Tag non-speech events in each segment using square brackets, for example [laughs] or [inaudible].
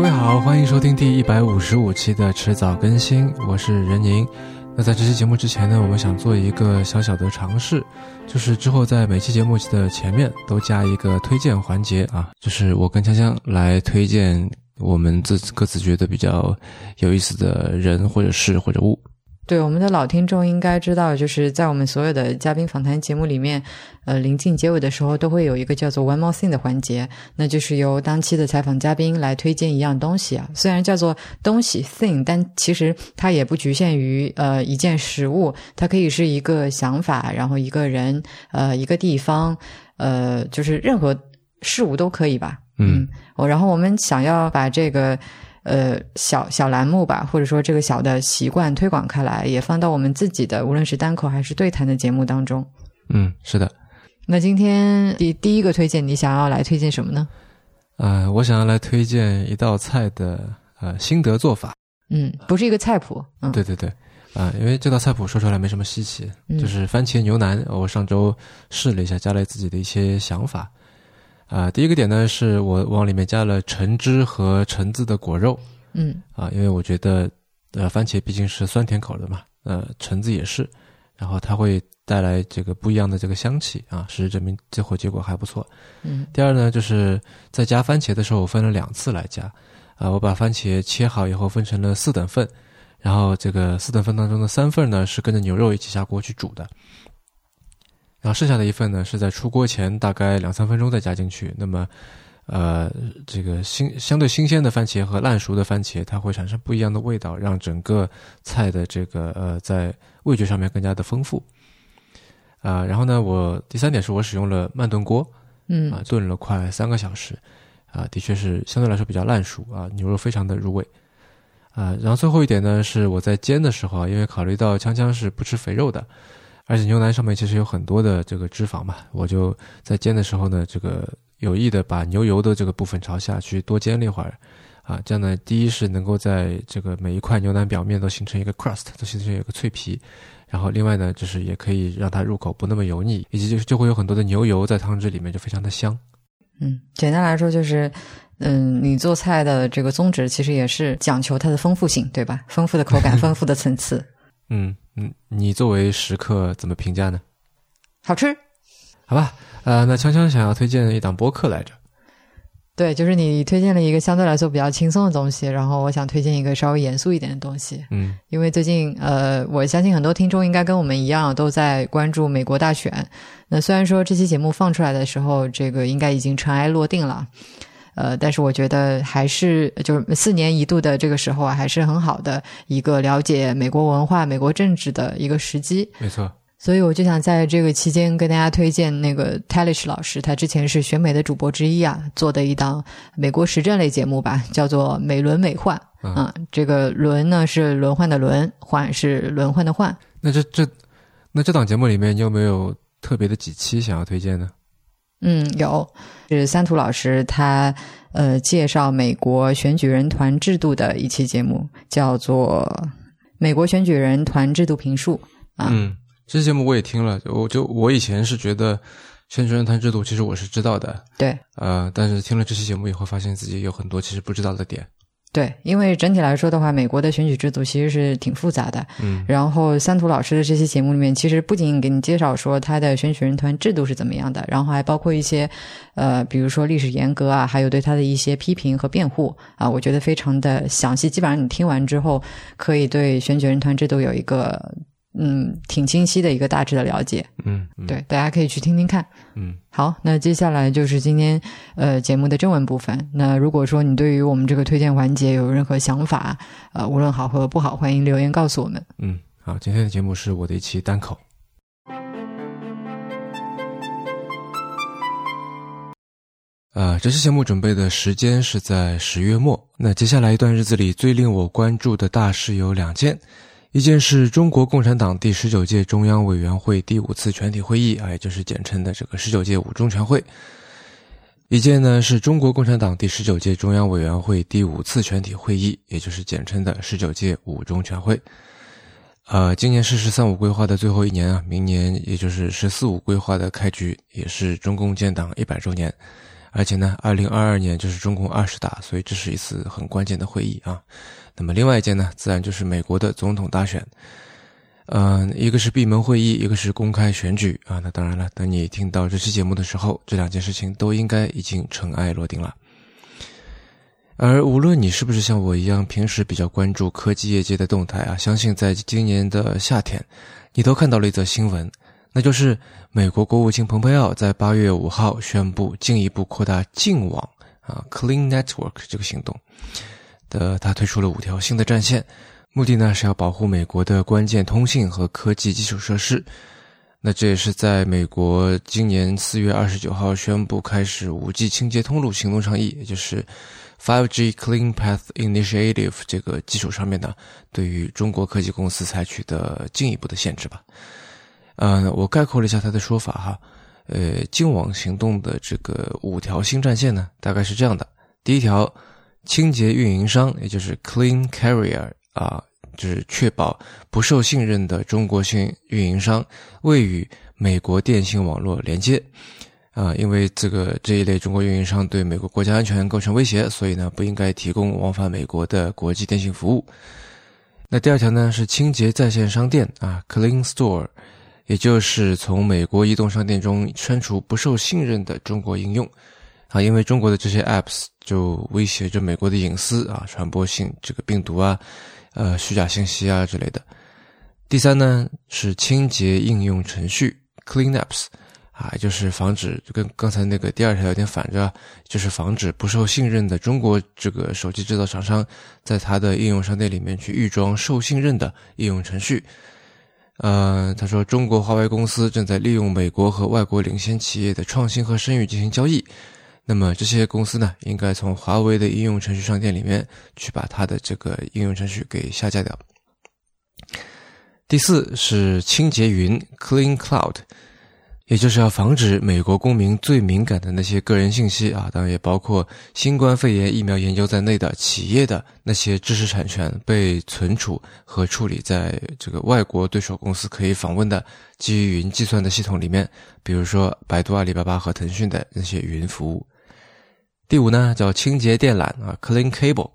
各位好，欢迎收听第一百五十五期的迟早更新，我是任宁。那在这期节目之前呢，我们想做一个小小的尝试，就是之后在每期节目的前面都加一个推荐环节啊，就是我跟锵锵来推荐我们自各自觉得比较有意思的人或者事或者物。对我们的老听众应该知道，就是在我们所有的嘉宾访谈节目里面，呃，临近结尾的时候都会有一个叫做 “one more thing” 的环节，那就是由当期的采访嘉宾来推荐一样东西啊。虽然叫做东西 thing，但其实它也不局限于呃一件实物，它可以是一个想法，然后一个人，呃，一个地方，呃，就是任何事物都可以吧。嗯，我然后我们想要把这个。呃，小小栏目吧，或者说这个小的习惯推广开来，也放到我们自己的无论是单口还是对谈的节目当中。嗯，是的。那今天第第一个推荐，你想要来推荐什么呢？呃，我想要来推荐一道菜的呃心得做法。嗯，不是一个菜谱。嗯，对对对。啊，因为这道菜谱说出来没什么稀奇，就是番茄牛腩。我上周试了一下，加了自己的一些想法。啊，第一个点呢，是我往里面加了橙汁和橙子的果肉。嗯，啊，因为我觉得，呃，番茄毕竟是酸甜口的嘛，呃，橙子也是，然后它会带来这个不一样的这个香气啊，事实证明最后结果还不错。嗯，第二呢，就是在加番茄的时候，我分了两次来加，啊，我把番茄切好以后分成了四等份，然后这个四等份当中的三份呢是跟着牛肉一起下锅去煮的。然后剩下的一份呢，是在出锅前大概两三分钟再加进去。那么，呃，这个新相对新鲜的番茄和烂熟的番茄，它会产生不一样的味道，让整个菜的这个呃在味觉上面更加的丰富。啊，然后呢，我第三点是我使用了慢炖锅，嗯，啊，炖了快三个小时，啊，的确是相对来说比较烂熟啊，牛肉非常的入味。啊，然后最后一点呢，是我在煎的时候啊，因为考虑到锵锵是不吃肥肉的。而且牛腩上面其实有很多的这个脂肪嘛，我就在煎的时候呢，这个有意的把牛油的这个部分朝下去多煎了一会儿，啊，这样呢，第一是能够在这个每一块牛腩表面都形成一个 crust，都形成一个脆皮，然后另外呢，就是也可以让它入口不那么油腻，以及就是就会有很多的牛油在汤汁里面，就非常的香。嗯，简单来说就是，嗯，你做菜的这个宗旨其实也是讲求它的丰富性，对吧？丰富的口感，[laughs] 丰富的层次。嗯嗯，你作为食客怎么评价呢？好吃，好吧。呃，那锵锵想要推荐一档播客来着。对，就是你推荐了一个相对来说比较轻松的东西，然后我想推荐一个稍微严肃一点的东西。嗯，因为最近呃，我相信很多听众应该跟我们一样都在关注美国大选。那虽然说这期节目放出来的时候，这个应该已经尘埃落定了。呃，但是我觉得还是就是四年一度的这个时候啊，还是很好的一个了解美国文化、美国政治的一个时机。没错，所以我就想在这个期间跟大家推荐那个 Talish 老师，他之前是选美的主播之一啊，做的一档美国时政类节目吧，叫做《美轮美奂》啊。这个轮呢是轮换的轮，换是轮换的换。那这这那这档节目里面，你有没有特别的几期想要推荐呢？嗯，有是三图老师他呃介绍美国选举人团制度的一期节目，叫做《美国选举人团制度评述》啊。嗯，这期节目我也听了，我就我以前是觉得选举人团制度其实我是知道的，对，呃，但是听了这期节目以后，发现自己有很多其实不知道的点。对，因为整体来说的话，美国的选举制度其实是挺复杂的。嗯，然后三图老师的这期节目里面，其实不仅给你介绍说他的选举人团制度是怎么样的，然后还包括一些，呃，比如说历史沿革啊，还有对他的一些批评和辩护啊，我觉得非常的详细。基本上你听完之后，可以对选举人团制度有一个。嗯，挺清晰的一个大致的了解。嗯，对，大家可以去听听看。嗯，好，那接下来就是今天呃节目的正文部分。那如果说你对于我们这个推荐环节有任何想法，呃，无论好和不好，欢迎留言告诉我们。嗯，好，今天的节目是我的一期单口。呃，这期节目准备的时间是在十月末。那接下来一段日子里，最令我关注的大事有两件。一件是中国共产党第十九届中央委员会第五次全体会议，啊，也就是简称的这个十九届五中全会。一件呢是中国共产党第十九届中央委员会第五次全体会议，也就是简称的十九届五中全会。呃，今年是“十三五”规划的最后一年啊，明年也就是“十四五”规划的开局，也是中共建党一百周年。而且呢，二零二二年就是中共二十大，所以这是一次很关键的会议啊。那么另外一件呢，自然就是美国的总统大选。嗯，一个是闭门会议，一个是公开选举啊。那当然了，等你听到这期节目的时候，这两件事情都应该已经尘埃落定了。而无论你是不是像我一样，平时比较关注科技业界的动态啊，相信在今年的夏天，你都看到了一则新闻，那就是美国国务卿蓬佩奥在八月五号宣布进一步扩大净网啊 （Clean Network） 这个行动的，他推出了五条新的战线。目的呢是要保护美国的关键通信和科技基础设施。那这也是在美国今年四月二十九号宣布开始五 G 清洁通路行动倡议，也就是 Five G Clean Path Initiative 这个基础上面呢，对于中国科技公司采取的进一步的限制吧。嗯，我概括了一下他的说法哈。呃，净网行动的这个五条新战线呢，大概是这样的：第一条，清洁运营商，也就是 Clean Carrier。啊，就是确保不受信任的中国性运营商未与美国电信网络连接。啊，因为这个这一类中国运营商对美国国家安全构成威胁，所以呢不应该提供往返美国的国际电信服务。那第二条呢是清洁在线商店啊，Clean Store，也就是从美国移动商店中删除不受信任的中国应用。啊，因为中国的这些 apps 就威胁着美国的隐私啊，传播性这个病毒啊。呃，虚假信息啊之类的。第三呢是清洁应用程序 （cleanups），啊，就是防止跟刚才那个第二条有点反着，就是防止不受信任的中国这个手机制造厂商在它的应用商店里面去预装受信任的应用程序。呃，他说中国华为公司正在利用美国和外国领先企业的创新和声誉进行交易。那么这些公司呢，应该从华为的应用程序商店里面去把它的这个应用程序给下架掉。第四是清洁云 （Clean Cloud），也就是要防止美国公民最敏感的那些个人信息啊，当然也包括新冠肺炎疫苗研究在内的企业的那些知识产权被存储和处理在这个外国对手公司可以访问的基于云计算的系统里面，比如说百度、阿里巴巴和腾讯的那些云服务。第五呢，叫清洁电缆啊，Clean Cable，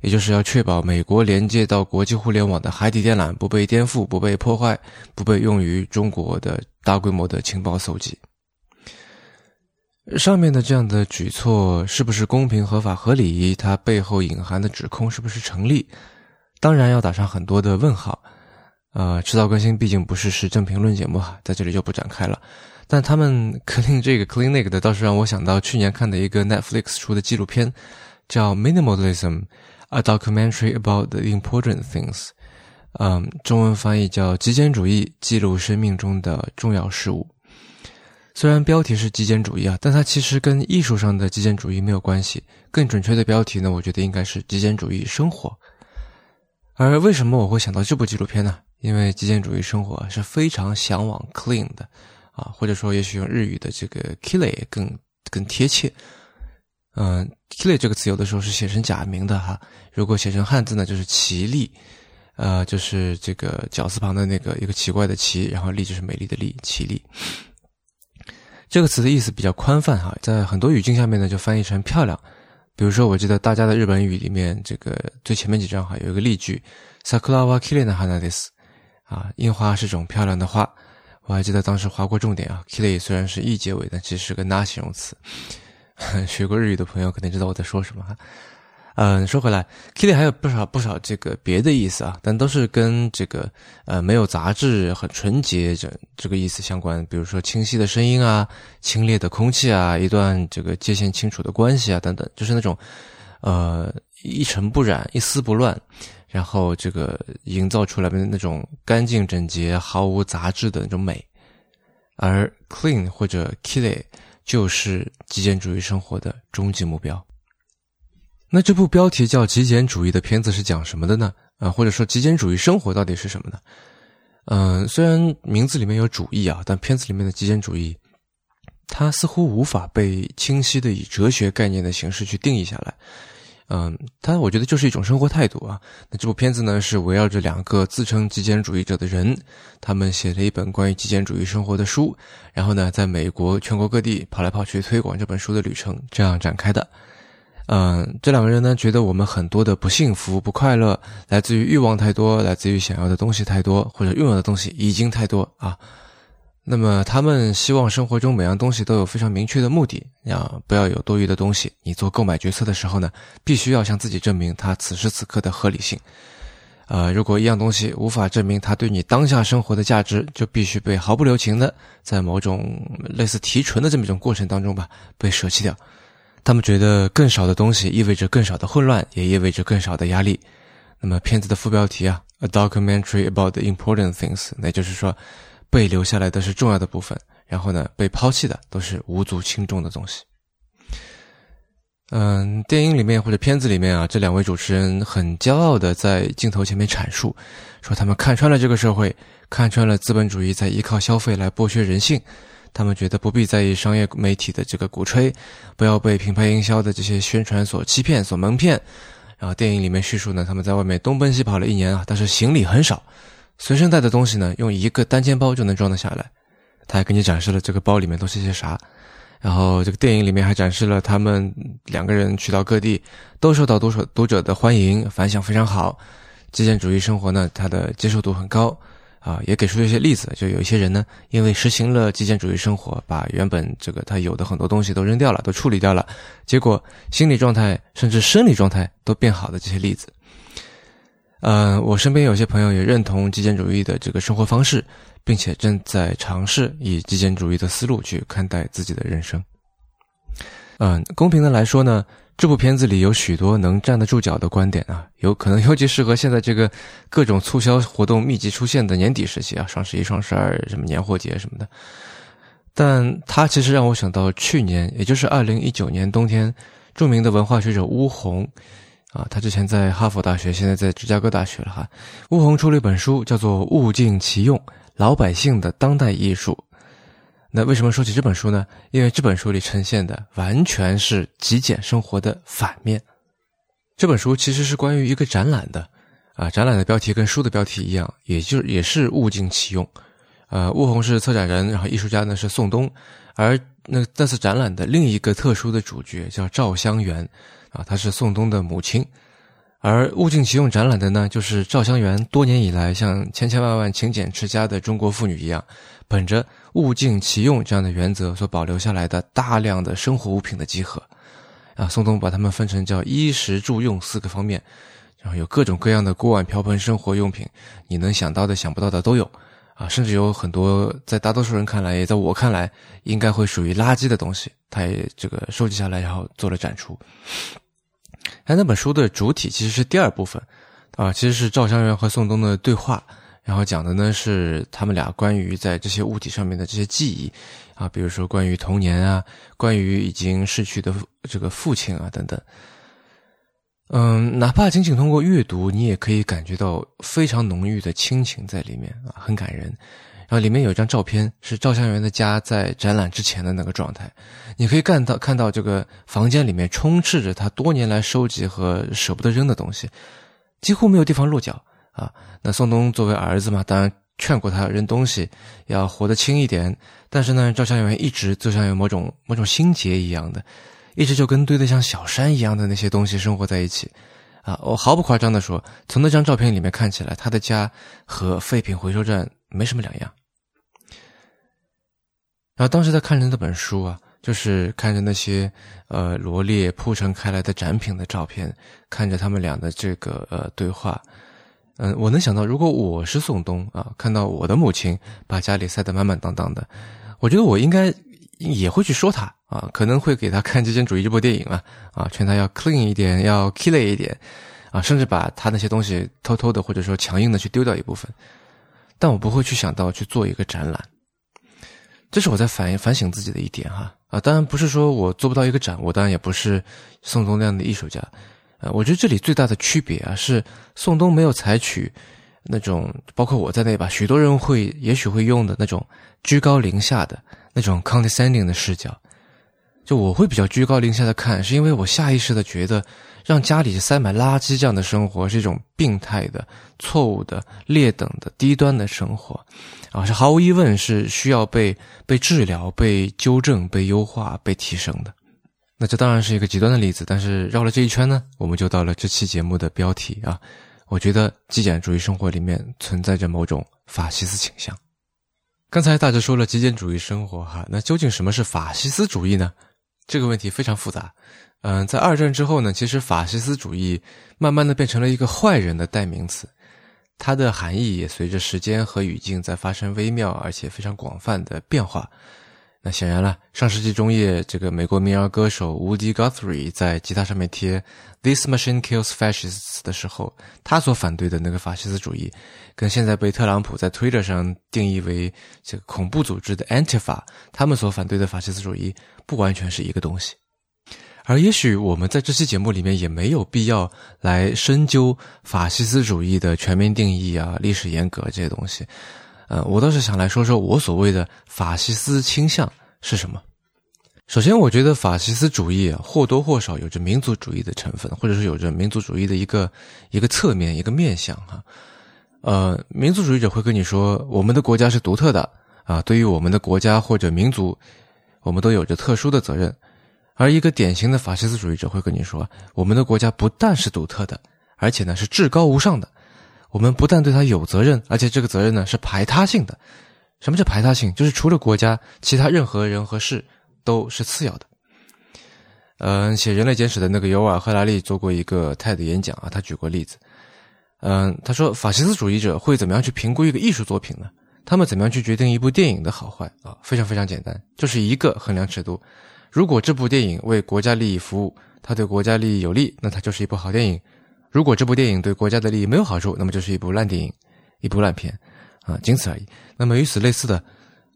也就是要确保美国连接到国际互联网的海底电缆不被颠覆、不被破坏、不被用于中国的大规模的情报搜集。上面的这样的举措是不是公平、合法、合理？它背后隐含的指控是不是成立？当然要打上很多的问号。呃，迟早更新毕竟不是时政评论节目哈，在这里就不展开了。但他们 clean [laughs] 这个 clean 那个的，倒是让我想到去年看的一个 Netflix 出的纪录片，叫 Minimalism: A Documentary About the Important Things。嗯，中文翻译叫极简主义：记录生命中的重要事物。虽然标题是极简主义啊，但它其实跟艺术上的极简主义没有关系。更准确的标题呢，我觉得应该是极简主义生活。而为什么我会想到这部纪录片呢？因为极简主义生活是非常向往 clean 的。啊，或者说，也许用日语的这个 “kile” 更更贴切。嗯，“kile” 这个词有的时候是写成假名的哈。如果写成汉字呢，就是“奇丽”，呃，就是这个绞丝旁的那个一个奇怪的“奇”，然后“丽”就是美丽的“丽”，奇丽。这个词的意思比较宽泛哈，在很多语境下面呢，就翻译成漂亮。比如说，我记得大家的日本语里面，这个最前面几章哈，有一个例句：“sakura wa kile na hana desu”，啊，樱花是种漂亮的花。我还记得当时划过重点啊，kili 虽然是 e 结尾，但其实是个 na 形容词。[laughs] 学过日语的朋友肯定知道我在说什么哈。嗯，说回来，kili 还有不少不少这个别的意思啊，但都是跟这个呃没有杂质、很纯洁这这个意思相关。比如说清晰的声音啊，清冽的空气啊，一段这个界限清楚的关系啊等等，就是那种呃一尘不染、一丝不乱。然后这个营造出来的那种干净整洁、毫无杂质的那种美，而 clean 或者 kile 就是极简主义生活的终极目标。那这部标题叫“极简主义”的片子是讲什么的呢？啊，或者说极简主义生活到底是什么呢？嗯，虽然名字里面有主义啊，但片子里面的极简主义，它似乎无法被清晰的以哲学概念的形式去定义下来。嗯，它我觉得就是一种生活态度啊。那这部片子呢，是围绕着两个自称极简主义者的人，他们写了一本关于极简主义生活的书，然后呢，在美国全国各地跑来跑去推广这本书的旅程，这样展开的。嗯，这两个人呢，觉得我们很多的不幸福、不快乐，来自于欲望太多，来自于想要的东西太多，或者拥有的东西已经太多啊。那么他们希望生活中每样东西都有非常明确的目的，啊，不要有多余的东西。你做购买决策的时候呢，必须要向自己证明它此时此刻的合理性。呃，如果一样东西无法证明它对你当下生活的价值，就必须被毫不留情的在某种类似提纯的这么一种过程当中吧，被舍弃掉。他们觉得更少的东西意味着更少的混乱，也意味着更少的压力。那么片子的副标题啊，A documentary about the important things，那就是说。被留下来的是重要的部分，然后呢，被抛弃的都是无足轻重的东西。嗯，电影里面或者片子里面啊，这两位主持人很骄傲的在镜头前面阐述，说他们看穿了这个社会，看穿了资本主义在依靠消费来剥削人性，他们觉得不必在意商业媒体的这个鼓吹，不要被品牌营销的这些宣传所欺骗、所蒙骗。然后电影里面叙述呢，他们在外面东奔西跑了一年啊，但是行李很少。随身带的东西呢，用一个单肩包就能装得下来。他还给你展示了这个包里面都是些啥，然后这个电影里面还展示了他们两个人去到各地，都受到读者读者的欢迎，反响非常好。极简主义生活呢，它的接受度很高啊，也给出了一些例子，就有一些人呢，因为实行了极简主义生活，把原本这个他有的很多东西都扔掉了，都处理掉了，结果心理状态甚至生理状态都变好的这些例子。呃，我身边有些朋友也认同极简主义的这个生活方式，并且正在尝试以极简主义的思路去看待自己的人生。嗯，公平的来说呢，这部片子里有许多能站得住脚的观点啊，有可能尤其适合现在这个各种促销活动密集出现的年底时期啊，双十一、双十二什么年货节什么的。但它其实让我想到去年，也就是二零一九年冬天，著名的文化学者巫红。啊，他之前在哈佛大学，现在在芝加哥大学了哈。巫红出了一本书，叫做《物尽其用：老百姓的当代艺术》。那为什么说起这本书呢？因为这本书里呈现的完全是极简生活的反面。这本书其实是关于一个展览的，啊，展览的标题跟书的标题一样，也就也是物尽其用。呃，巫红是策展人，然后艺术家呢是宋冬，而那这次展览的另一个特殊的主角叫赵香元。啊，她是宋冬的母亲，而物尽其用展览的呢，就是赵香元多年以来像千千万万勤俭持家的中国妇女一样，本着物尽其用这样的原则所保留下来的大量的生活物品的集合。啊，宋冬把它们分成叫衣食住用四个方面，然后有各种各样的锅碗瓢盆生活用品，你能想到的、想不到的都有。啊，甚至有很多在大多数人看来，也在我看来，应该会属于垃圾的东西，他也这个收集下来，然后做了展出。哎，那本书的主体其实是第二部分，啊，其实是赵香元和宋冬的对话，然后讲的呢是他们俩关于在这些物体上面的这些记忆，啊，比如说关于童年啊，关于已经逝去的这个父亲啊等等。嗯，哪怕仅仅通过阅读，你也可以感觉到非常浓郁的亲情在里面啊，很感人。然后里面有一张照片，是赵香元的家在展览之前的那个状态，你可以看到看到这个房间里面充斥着他多年来收集和舍不得扔的东西，几乎没有地方落脚啊。那宋冬作为儿子嘛，当然劝过他扔东西要活得轻一点，但是呢，赵香元一直就像有某种某种心结一样的。一直就跟堆得像小山一样的那些东西生活在一起，啊，我毫不夸张的说，从那张照片里面看起来，他的家和废品回收站没什么两样。然后当时在看着那本书啊，就是看着那些呃罗列铺陈开来的展品的照片，看着他们俩的这个呃对话，嗯，我能想到，如果我是宋冬啊，看到我的母亲把家里塞得满满当当的，我觉得我应该。也会去说他啊，可能会给他看《极简主义》这部电影啊，啊，劝他要 clean 一点，要 k i l l 一点，啊，甚至把他那些东西偷偷的或者说强硬的去丢掉一部分。但我不会去想到去做一个展览，这是我在反反省自己的一点哈啊，当然不是说我做不到一个展，我当然也不是宋冬那样的艺术家，呃，我觉得这里最大的区别啊是宋冬没有采取那种包括我在内吧，许多人会也许会用的那种居高临下的。那种 condescending 的视角，就我会比较居高临下的看，是因为我下意识的觉得，让家里塞满垃圾这样的生活是一种病态的、错误的、劣等的、低端的生活，啊，是毫无疑问是需要被被治疗、被纠正、被优化、被提升的。那这当然是一个极端的例子，但是绕了这一圈呢，我们就到了这期节目的标题啊。我觉得极简主义生活里面存在着某种法西斯倾向。刚才大致说了极简主义生活哈，那究竟什么是法西斯主义呢？这个问题非常复杂，嗯，在二战之后呢，其实法西斯主义慢慢的变成了一个坏人的代名词，它的含义也随着时间和语境在发生微妙而且非常广泛的变化。那显然了，上世纪中叶，这个美国民谣歌手 Woody Guthrie 在吉他上面贴 “This machine kills fascists” 的时候，他所反对的那个法西斯主义，跟现在被特朗普在 Twitter 上定义为这个恐怖组织的 Antifa，他们所反对的法西斯主义，不完全是一个东西。而也许我们在这期节目里面也没有必要来深究法西斯主义的全面定义啊、历史沿革这些东西。呃，我倒是想来说说我所谓的法西斯倾向是什么。首先，我觉得法西斯主义啊，或多或少有着民族主义的成分，或者是有着民族主义的一个一个侧面、一个面相哈。呃，民族主义者会跟你说，我们的国家是独特的啊，对于我们的国家或者民族，我们都有着特殊的责任。而一个典型的法西斯主义者会跟你说，我们的国家不但是独特的，而且呢是至高无上的。我们不但对他有责任，而且这个责任呢是排他性的。什么叫排他性？就是除了国家，其他任何人和事都是次要的。嗯，写《人类简史》的那个尤尔·赫拉利做过一个 TED 演讲啊，他举过例子。嗯，他说法西斯主义者会怎么样去评估一个艺术作品呢？他们怎么样去决定一部电影的好坏啊？非常非常简单，就是一个衡量尺度。如果这部电影为国家利益服务，它对国家利益有利，那它就是一部好电影。如果这部电影对国家的利益没有好处，那么就是一部烂电影，一部烂片，啊，仅此而已。那么与此类似的，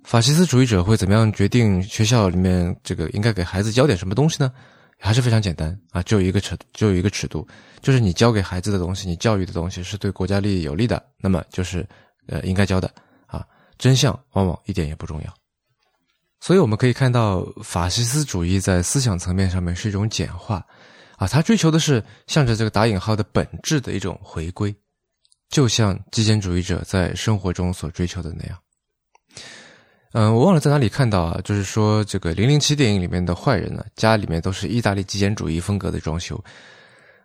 法西斯主义者会怎么样决定学校里面这个应该给孩子教点什么东西呢？还是非常简单啊，只有一个尺，只有一个尺度，就是你教给孩子的东西，你教育的东西是对国家利益有利的，那么就是呃应该教的啊。真相往往一点也不重要。所以我们可以看到，法西斯主义在思想层面上面是一种简化。啊，他追求的是向着这个打引号的本质的一种回归，就像极简主义者在生活中所追求的那样。嗯，我忘了在哪里看到啊，就是说这个《零零七》电影里面的坏人呢，家里面都是意大利极简主义风格的装修。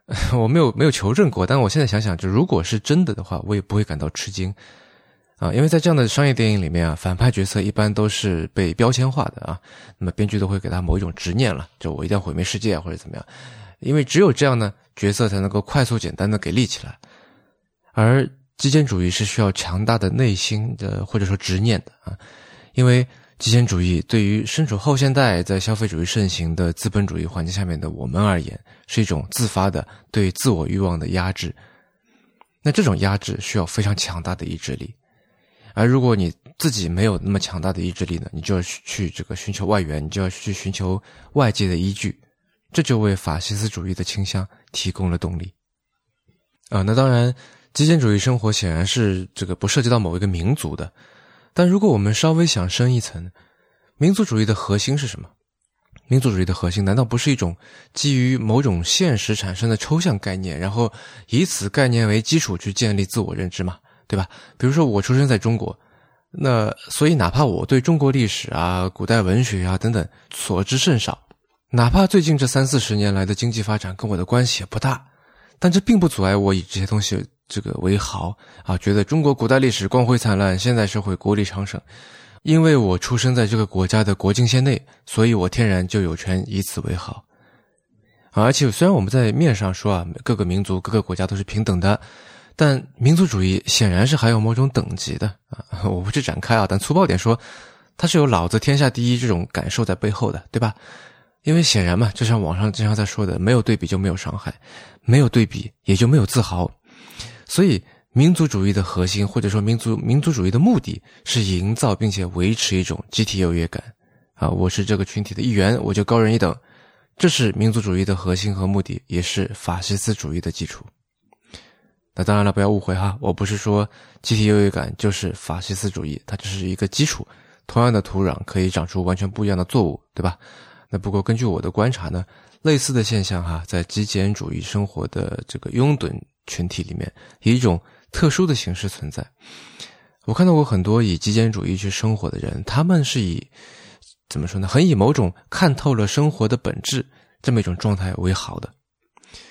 [laughs] 我没有没有求证过，但我现在想想，就如果是真的的话，我也不会感到吃惊啊，因为在这样的商业电影里面啊，反派角色一般都是被标签化的啊，那么编剧都会给他某一种执念了，就我一定要毁灭世界或者怎么样。因为只有这样呢，角色才能够快速简单的给立起来，而极简主义是需要强大的内心的或者说执念的啊，因为极简主义对于身处后现代在消费主义盛行的资本主义环境下面的我们而言，是一种自发的对自我欲望的压制。那这种压制需要非常强大的意志力，而如果你自己没有那么强大的意志力呢，你就要去这个寻求外援，你就要去寻求外界的依据。这就为法西斯主义的倾向提供了动力，啊，那当然，极简主义生活显然是这个不涉及到某一个民族的，但如果我们稍微想深一层，民族主义的核心是什么？民族主义的核心难道不是一种基于某种现实产生的抽象概念，然后以此概念为基础去建立自我认知吗？对吧？比如说我出生在中国，那所以哪怕我对中国历史啊、古代文学啊等等所知甚少。哪怕最近这三四十年来的经济发展跟我的关系也不大，但这并不阻碍我以这些东西这个为豪啊，觉得中国古代历史光辉灿烂，现代社会国力昌盛。因为我出生在这个国家的国境线内，所以我天然就有权以此为豪。而且虽然我们在面上说啊，各个民族、各个国家都是平等的，但民族主义显然是还有某种等级的啊。我不去展开啊，但粗暴点说，它是有“老子天下第一”这种感受在背后的，对吧？因为显然嘛，就像网上经常在说的，没有对比就没有伤害，没有对比也就没有自豪。所以，民族主义的核心，或者说民族民族主义的目的是营造并且维持一种集体优越感。啊，我是这个群体的一员，我就高人一等。这是民族主义的核心和目的，也是法西斯主义的基础。那当然了，不要误会哈，我不是说集体优越感就是法西斯主义，它只是一个基础。同样的土壤可以长出完全不一样的作物，对吧？那不过根据我的观察呢，类似的现象哈，在极简主义生活的这个拥趸群体里面，以一种特殊的形式存在。我看到过很多以极简主义去生活的人，他们是以怎么说呢？很以某种看透了生活的本质这么一种状态为好的。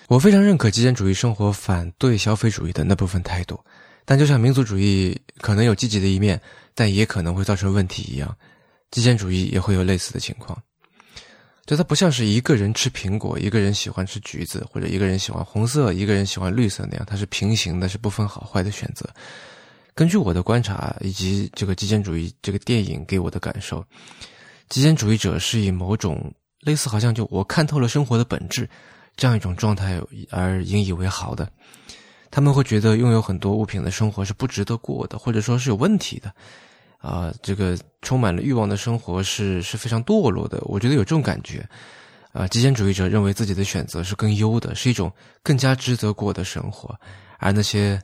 我非常认可极简主义生活，反对消费主义的那部分态度。但就像民族主义可能有积极的一面，但也可能会造成问题一样，极简主义也会有类似的情况。就它不像是一个人吃苹果，一个人喜欢吃橘子，或者一个人喜欢红色，一个人喜欢绿色那样，它是平行的，是不分好坏的选择。根据我的观察以及这个极简主义这个电影给我的感受，极简主义者是以某种类似好像就我看透了生活的本质这样一种状态而引以为豪的。他们会觉得拥有很多物品的生活是不值得过的，或者说是有问题的。啊，这个充满了欲望的生活是是非常堕落的。我觉得有这种感觉。啊，极简主义者认为自己的选择是更优的，是一种更加值得过的生活，而那些，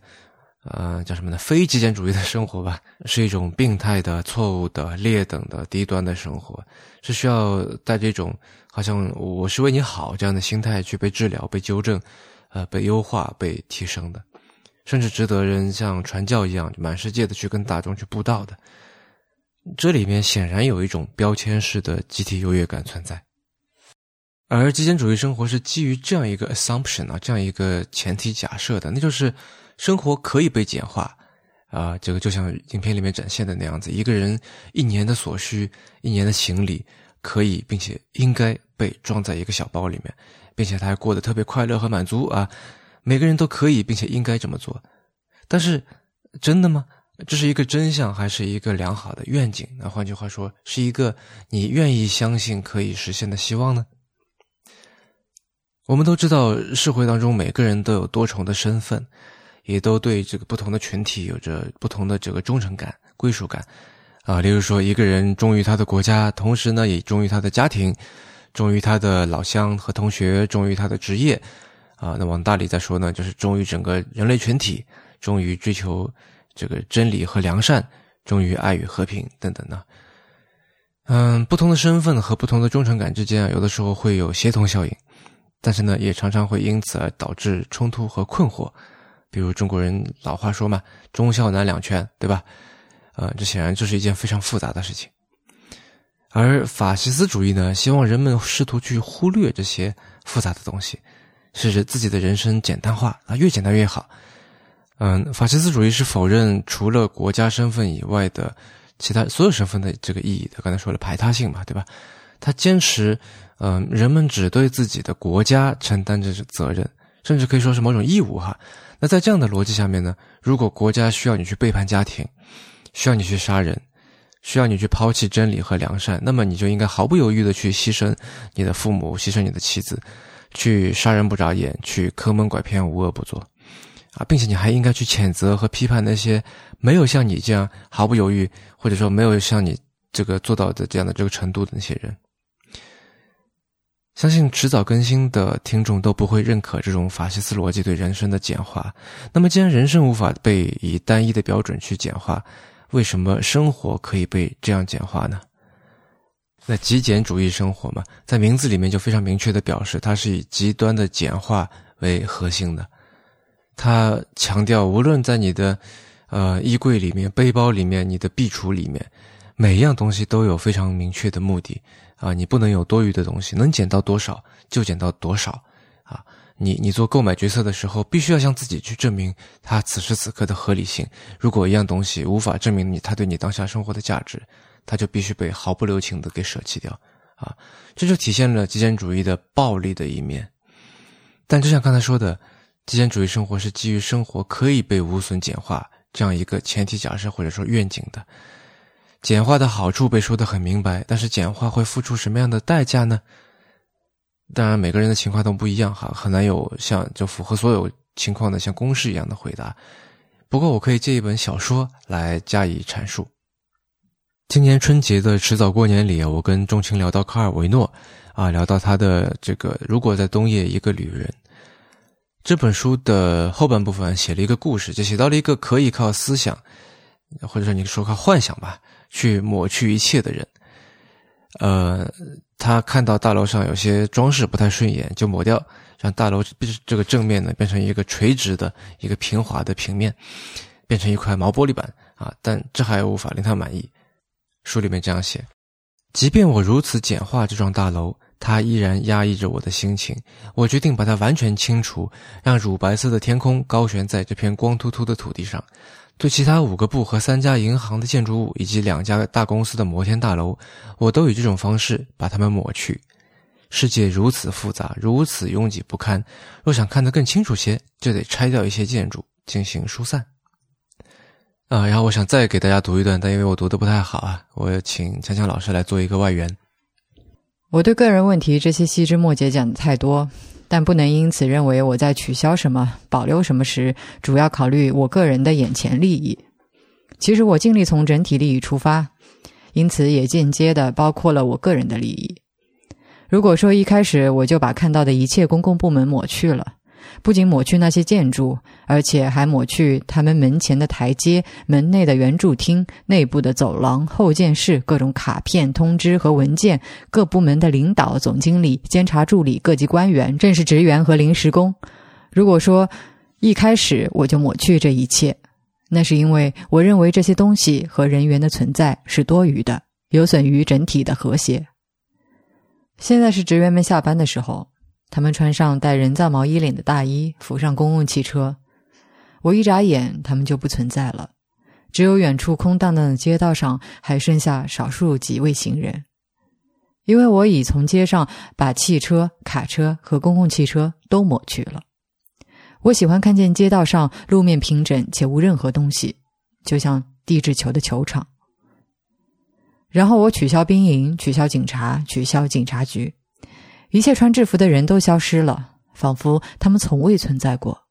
呃，叫什么呢？非极简主义的生活吧，是一种病态的、错误的、劣等的、低端的生活，是需要带着一种好像我是为你好这样的心态去被治疗、被纠正、呃，被优化、被提升的，甚至值得人像传教一样，满世界的去跟大众去布道的。这里面显然有一种标签式的集体优越感存在，而极简主义生活是基于这样一个 assumption 啊，这样一个前提假设的，那就是生活可以被简化啊，这个就像影片里面展现的那样子，一个人一年的所需、一年的行李可以并且应该被装在一个小包里面，并且他还过得特别快乐和满足啊，每个人都可以并且应该这么做，但是真的吗？这是一个真相，还是一个良好的愿景？那换句话说，是一个你愿意相信可以实现的希望呢？我们都知道，社会当中每个人都有多重的身份，也都对这个不同的群体有着不同的这个忠诚感、归属感啊。例如说，一个人忠于他的国家，同时呢，也忠于他的家庭，忠于他的老乡和同学，忠于他的职业啊。那往大里再说呢，就是忠于整个人类群体，忠于追求。这个真理和良善，忠于爱与和平等等呢？嗯，不同的身份和不同的忠诚感之间啊，有的时候会有协同效应，但是呢，也常常会因此而导致冲突和困惑。比如中国人老话说嘛，“忠孝难两全”，对吧？呃，这显然就是一件非常复杂的事情。而法西斯主义呢，希望人们试图去忽略这些复杂的东西，使自己的人生简单化啊，越简单越好。嗯，法西斯主义是否认除了国家身份以外的其他所有身份的这个意义的。刚才说了排他性嘛，对吧？他坚持，嗯，人们只对自己的国家承担着责任，甚至可以说是某种义务哈。那在这样的逻辑下面呢，如果国家需要你去背叛家庭，需要你去杀人，需要你去抛弃真理和良善，那么你就应该毫不犹豫的去牺牲你的父母，牺牲你的妻子，去杀人不眨眼，去坑蒙拐骗，无恶不作。啊，并且你还应该去谴责和批判那些没有像你这样毫不犹豫，或者说没有像你这个做到的这样的这个程度的那些人。相信迟早更新的听众都不会认可这种法西斯逻辑对人生的简化。那么，既然人生无法被以单一的标准去简化，为什么生活可以被这样简化呢？那极简主义生活嘛，在名字里面就非常明确的表示，它是以极端的简化为核心的。他强调，无论在你的，呃，衣柜里面、背包里面、你的壁橱里面，每一样东西都有非常明确的目的啊！你不能有多余的东西，能捡到多少就捡到多少啊！你你做购买决策的时候，必须要向自己去证明它此时此刻的合理性。如果一样东西无法证明你它对你当下生活的价值，它就必须被毫不留情的给舍弃掉啊！这就体现了极简主义的暴力的一面。但就像刚才说的。极简主义生活是基于生活可以被无损简化这样一个前提假设或者说愿景的。简化的好处被说得很明白，但是简化会付出什么样的代价呢？当然每个人的情况都不一样哈，很难有像就符合所有情况的像公式一样的回答。不过我可以借一本小说来加以阐述。今年春节的迟早过年里，我跟钟情聊到卡尔维诺，啊，聊到他的这个如果在冬夜一个旅人。这本书的后半部分写了一个故事，就写到了一个可以靠思想，或者说你说靠幻想吧，去抹去一切的人。呃，他看到大楼上有些装饰不太顺眼，就抹掉，让大楼这个正面呢变成一个垂直的一个平滑的平面，变成一块毛玻璃板啊。但这还无法令他满意。书里面这样写：即便我如此简化这幢大楼，它依然压抑着我的心情。我决定把它完全清除，让乳白色的天空高悬在这片光秃秃的土地上。对其他五个部和三家银行的建筑物以及两家大公司的摩天大楼，我都以这种方式把它们抹去。世界如此复杂，如此拥挤不堪，若想看得更清楚些，就得拆掉一些建筑进行疏散。啊，然后我想再给大家读一段，但因为我读的不太好啊，我请强强老师来做一个外援。我对个人问题这些细枝末节讲的太多。但不能因此认为我在取消什么、保留什么时，主要考虑我个人的眼前利益。其实我尽力从整体利益出发，因此也间接的包括了我个人的利益。如果说一开始我就把看到的一切公共部门抹去了。不仅抹去那些建筑，而且还抹去他们门前的台阶、门内的圆柱厅、内部的走廊、后见室、各种卡片、通知和文件、各部门的领导、总经理、监察助理、各级官员、正式职员和临时工。如果说一开始我就抹去这一切，那是因为我认为这些东西和人员的存在是多余的，有损于整体的和谐。现在是职员们下班的时候。他们穿上带人造毛衣领的大衣，扶上公共汽车。我一眨眼，他们就不存在了，只有远处空荡荡的街道上还剩下少数几位行人。因为我已从街上把汽车、卡车和公共汽车都抹去了。我喜欢看见街道上路面平整且无任何东西，就像地质球的球场。然后我取消兵营，取消警察，取消警察局。一切穿制服的人都消失了，仿佛他们从未存在过。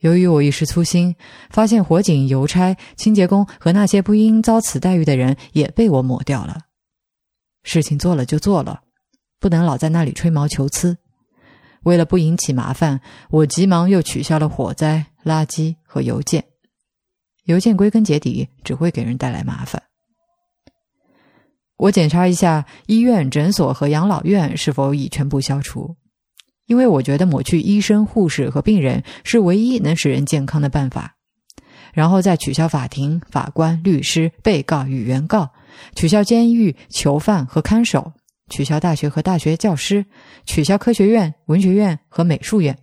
由于我一时粗心，发现火警、邮差、清洁工和那些不应遭此待遇的人也被我抹掉了。事情做了就做了，不能老在那里吹毛求疵。为了不引起麻烦，我急忙又取消了火灾、垃圾和邮件。邮件归根结底只会给人带来麻烦。我检查一下医院、诊所和养老院是否已全部消除，因为我觉得抹去医生、护士和病人是唯一能使人健康的办法。然后再取消法庭、法官、律师、被告与原告，取消监狱、囚犯和看守，取消大学和大学教师，取消科学院、文学院和美术院，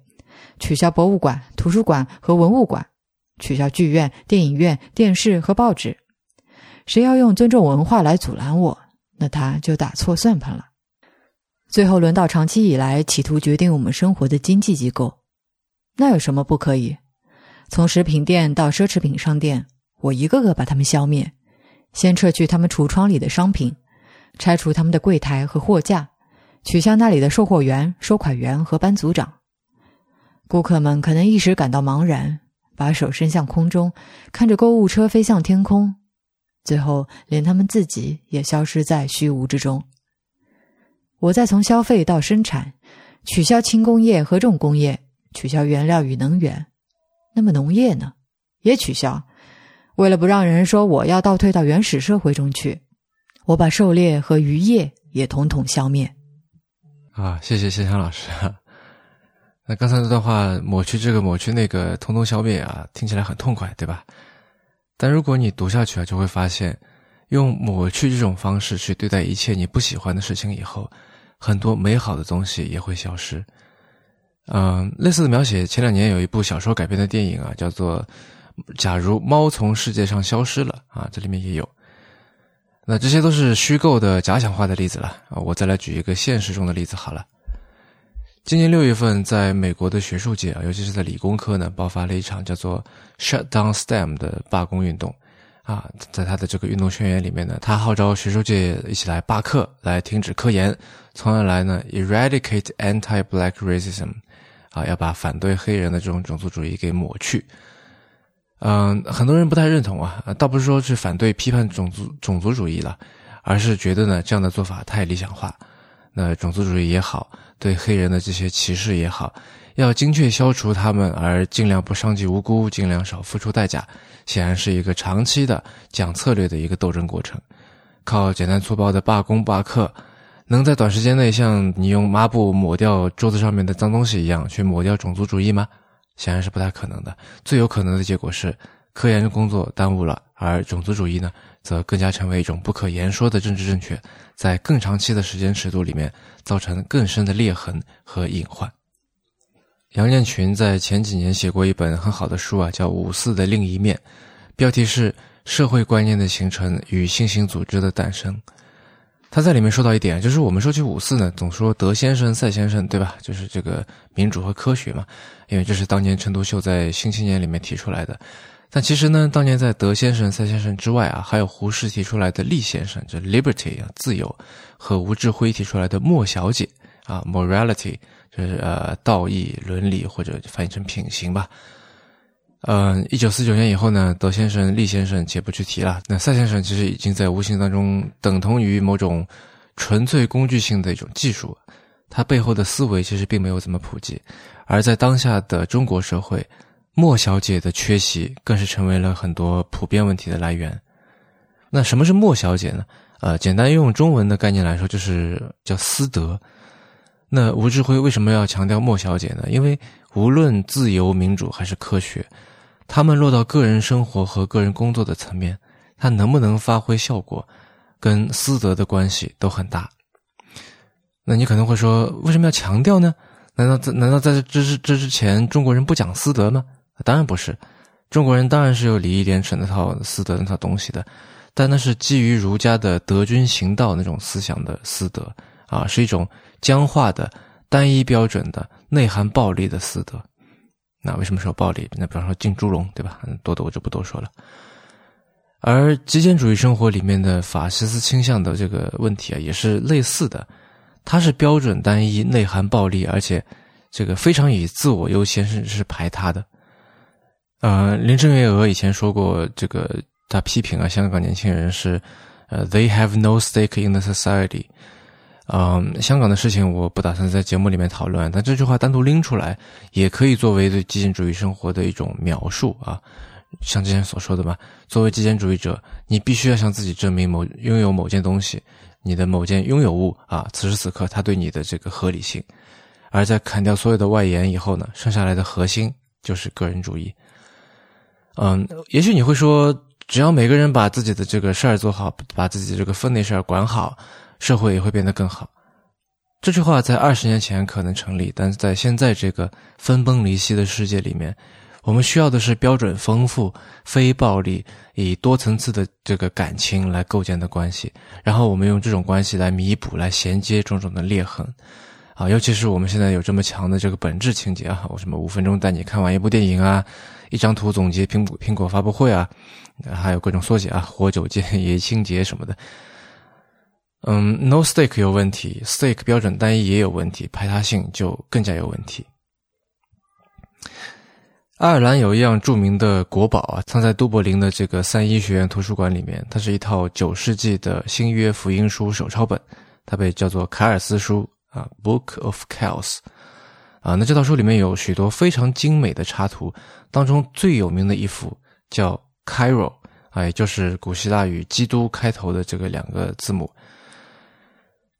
取消博物馆、图书馆和文物馆，取消剧院、电影院、电视和报纸。谁要用尊重文化来阻拦我？那他就打错算盘了。最后轮到长期以来企图决定我们生活的经济机构，那有什么不可以？从食品店到奢侈品商店，我一个个把他们消灭。先撤去他们橱窗里的商品，拆除他们的柜台和货架，取消那里的售货员、收款员和班组长。顾客们可能一时感到茫然，把手伸向空中，看着购物车飞向天空。最后，连他们自己也消失在虚无之中。我再从消费到生产，取消轻工业和重工业，取消原料与能源。那么农业呢？也取消。为了不让人说我要倒退到原始社会中去，我把狩猎和渔业也统统消灭。啊，谢谢谢强老师。那刚才那段话，抹去这个，抹去那个，通通消灭啊，听起来很痛快，对吧？但如果你读下去啊，就会发现，用抹去这种方式去对待一切你不喜欢的事情以后，很多美好的东西也会消失。嗯，类似的描写，前两年有一部小说改编的电影啊，叫做《假如猫从世界上消失了》啊，这里面也有。那这些都是虚构的、假想化的例子了啊，我再来举一个现实中的例子好了。今年六月份，在美国的学术界啊，尤其是在理工科呢，爆发了一场叫做 “Shut Down STEM” 的罢工运动。啊，在他的这个运动宣言里面呢，他号召学术界一起来罢课，来停止科研，从而来呢 eradicate anti-black racism，啊，要把反对黑人的这种种族主义给抹去。嗯，很多人不太认同啊，倒不是说是反对批判种族种族主义了，而是觉得呢这样的做法太理想化。那种族主义也好，对黑人的这些歧视也好，要精确消除他们，而尽量不伤及无辜，尽量少付出代价，显然是一个长期的讲策略的一个斗争过程。靠简单粗暴的罢工罢课，能在短时间内像你用抹布抹掉桌子上面的脏东西一样去抹掉种族主义吗？显然是不太可能的。最有可能的结果是，科研工作耽误了，而种族主义呢，则更加成为一种不可言说的政治正确，在更长期的时间尺度里面，造成更深的裂痕和隐患。杨建群在前几年写过一本很好的书啊，叫《五四的另一面》，标题是《社会观念的形成与新型组织的诞生》。他在里面说到一点，就是我们说起五四呢，总说德先生、赛先生，对吧？就是这个民主和科学嘛，因为这是当年陈独秀在《新青年》里面提出来的。但其实呢，当年在德先生、赛先生之外啊，还有胡适提出来的利先生，就 liberty 啊，自由，和吴志辉提出来的莫小姐啊，morality，就是呃，道义、伦理，或者翻译成品行吧。嗯，一九四九年以后呢，德先生、利先生且不去提了。那赛先生其实已经在无形当中等同于某种纯粹工具性的一种技术，它背后的思维其实并没有怎么普及。而在当下的中国社会，莫小姐的缺席更是成为了很多普遍问题的来源。那什么是莫小姐呢？呃，简单用中文的概念来说，就是叫私德。那吴志辉为什么要强调莫小姐呢？因为无论自由、民主还是科学。他们落到个人生活和个人工作的层面，他能不能发挥效果，跟私德的关系都很大。那你可能会说，为什么要强调呢？难道在难道在这之这之前，中国人不讲私德吗？当然不是，中国人当然是有礼义廉耻那套私德那套东西的，但那是基于儒家的德君行道那种思想的私德啊，是一种僵化的、单一标准的、内涵暴力的私德。那为什么说暴力？那比方说进猪笼，对吧？多的我就不多说了。而极简主义生活里面的法西斯倾向的这个问题啊，也是类似的。它是标准单一、内涵暴力，而且这个非常以自我优先，甚至是排他的。呃，林郑月娥以前说过，这个他批评啊，香港年轻人是呃，they have no stake in the society。嗯，香港的事情我不打算在节目里面讨论，但这句话单独拎出来，也可以作为对极简主义生活的一种描述啊。像之前所说的嘛，作为极简主义者，你必须要向自己证明某拥有某件东西，你的某件拥有物啊，此时此刻它对你的这个合理性。而在砍掉所有的外延以后呢，剩下来的核心就是个人主义。嗯，也许你会说，只要每个人把自己的这个事儿做好，把自己这个分内事儿管好。社会也会变得更好。这句话在二十年前可能成立，但是在现在这个分崩离析的世界里面，我们需要的是标准丰富、非暴力、以多层次的这个感情来构建的关系。然后我们用这种关系来弥补、来衔接种种的裂痕。啊，尤其是我们现在有这么强的这个本质情节啊，我什么五分钟带你看完一部电影啊，一张图总结苹果苹果发布会啊，还有各种缩写啊，活久见、也清洁什么的。嗯，no stake 有问题，stake 标准单一也有问题，排他性就更加有问题。爱尔兰有一样著名的国宝啊，藏在都柏林的这个三一学院图书馆里面，它是一套九世纪的新约福音书手抄本，它被叫做凯尔斯书啊，Book of Kells 啊。那这套书里面有许多非常精美的插图，当中最有名的一幅叫 Cairo 啊，也就是古希腊语基督开头的这个两个字母。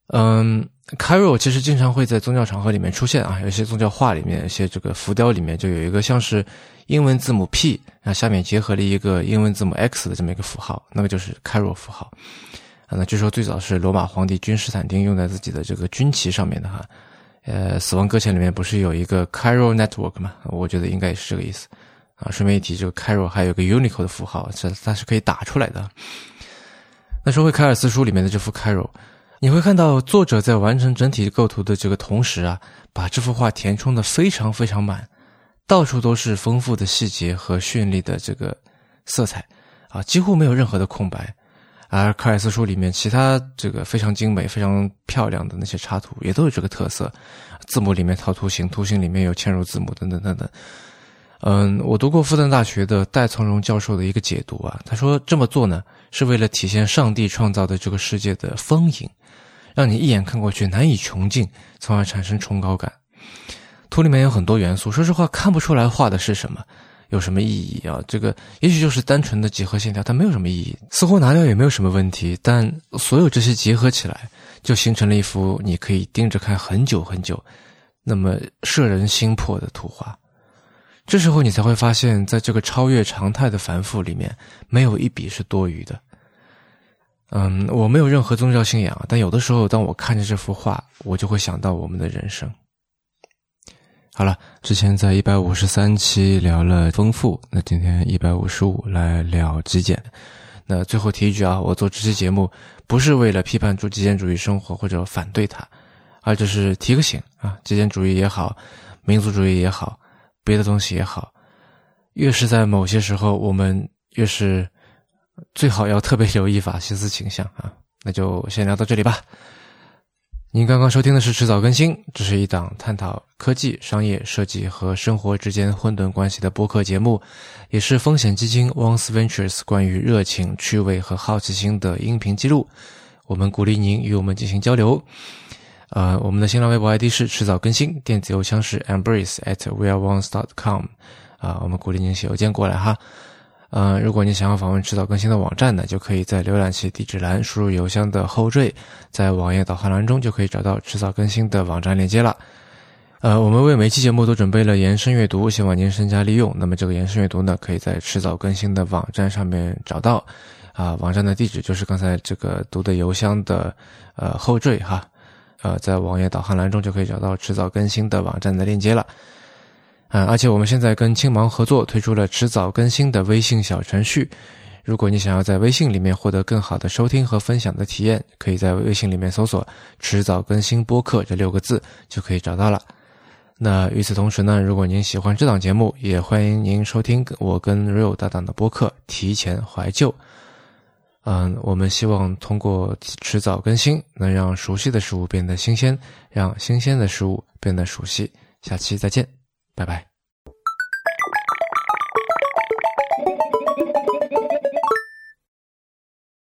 嗯，Cairo 其实经常会在宗教场合里面出现啊，有些宗教画里面，有些这个浮雕里面就有一个像是英文字母 P，啊，下面结合了一个英文字母 X 的这么一个符号，那个就是 Cairo 符号。那据说最早是罗马皇帝君士坦丁用在自己的这个军旗上面的哈。呃，死亡搁浅里面不是有一个 Cairo Network 吗？我觉得应该也是这个意思。啊，顺便一提，这个 Cairo 还有个 Unicode 的符号，这它是可以打出来的。那说回凯尔斯书里面的这幅 Cairo。你会看到作者在完成整体构图的这个同时啊，把这幅画填充的非常非常满，到处都是丰富的细节和绚丽的这个色彩，啊，几乎没有任何的空白。而科尔斯书里面其他这个非常精美、非常漂亮的那些插图也都有这个特色，字母里面套图形，图形里面有嵌入字母等等等等。嗯，我读过复旦大学的戴从容教授的一个解读啊，他说这么做呢是为了体现上帝创造的这个世界的丰盈。让你一眼看过去难以穷尽，从而产生崇高感。图里面有很多元素，说实话看不出来画的是什么，有什么意义啊？这个也许就是单纯的几何线条，它没有什么意义，似乎拿掉也没有什么问题。但所有这些结合起来，就形成了一幅你可以盯着看很久很久，那么摄人心魄的图画。这时候你才会发现，在这个超越常态的繁复里面，没有一笔是多余的。嗯，我没有任何宗教信仰，但有的时候，当我看着这幅画，我就会想到我们的人生。好了，之前在一百五十三期聊了丰富，那今天一百五十五来聊极简。那最后提一句啊，我做这期节目不是为了批判主极简主义生活或者反对它，而只是提个醒啊，极简主义也好，民族主义也好。别的东西也好，越是在某些时候，我们越是最好要特别留意法西斯倾向啊。那就先聊到这里吧。您刚刚收听的是迟早更新，这是一档探讨科技、商业、设计和生活之间混沌关系的播客节目，也是风险基金 Once Ventures 关于热情、趣味和好奇心的音频记录。我们鼓励您与我们进行交流。呃，我们的新浪微博 ID 是迟早更新，电子邮箱是 embrace at weareones dot com，啊，我们鼓励您写邮件过来哈。呃，如果你想要访问迟早更新的网站呢，就可以在浏览器地址栏输入邮箱的后缀，在网页导航栏中就可以找到迟早更新的网站链接了。呃，我们为每期节目都准备了延伸阅读，希望您善加利用。那么这个延伸阅读呢，可以在迟早更新的网站上面找到，啊，网站的地址就是刚才这个读的邮箱的呃后缀哈。呃，在网页导航栏中就可以找到迟早更新的网站的链接了。嗯，而且我们现在跟青芒合作推出了迟早更新的微信小程序。如果你想要在微信里面获得更好的收听和分享的体验，可以在微信里面搜索“迟早更新播客”这六个字就可以找到了。那与此同时呢，如果您喜欢这档节目，也欢迎您收听我跟 Real 搭档的播客《提前怀旧》。嗯，我们希望通过迟早更新，能让熟悉的事物变得新鲜，让新鲜的事物变得熟悉。下期再见，拜拜。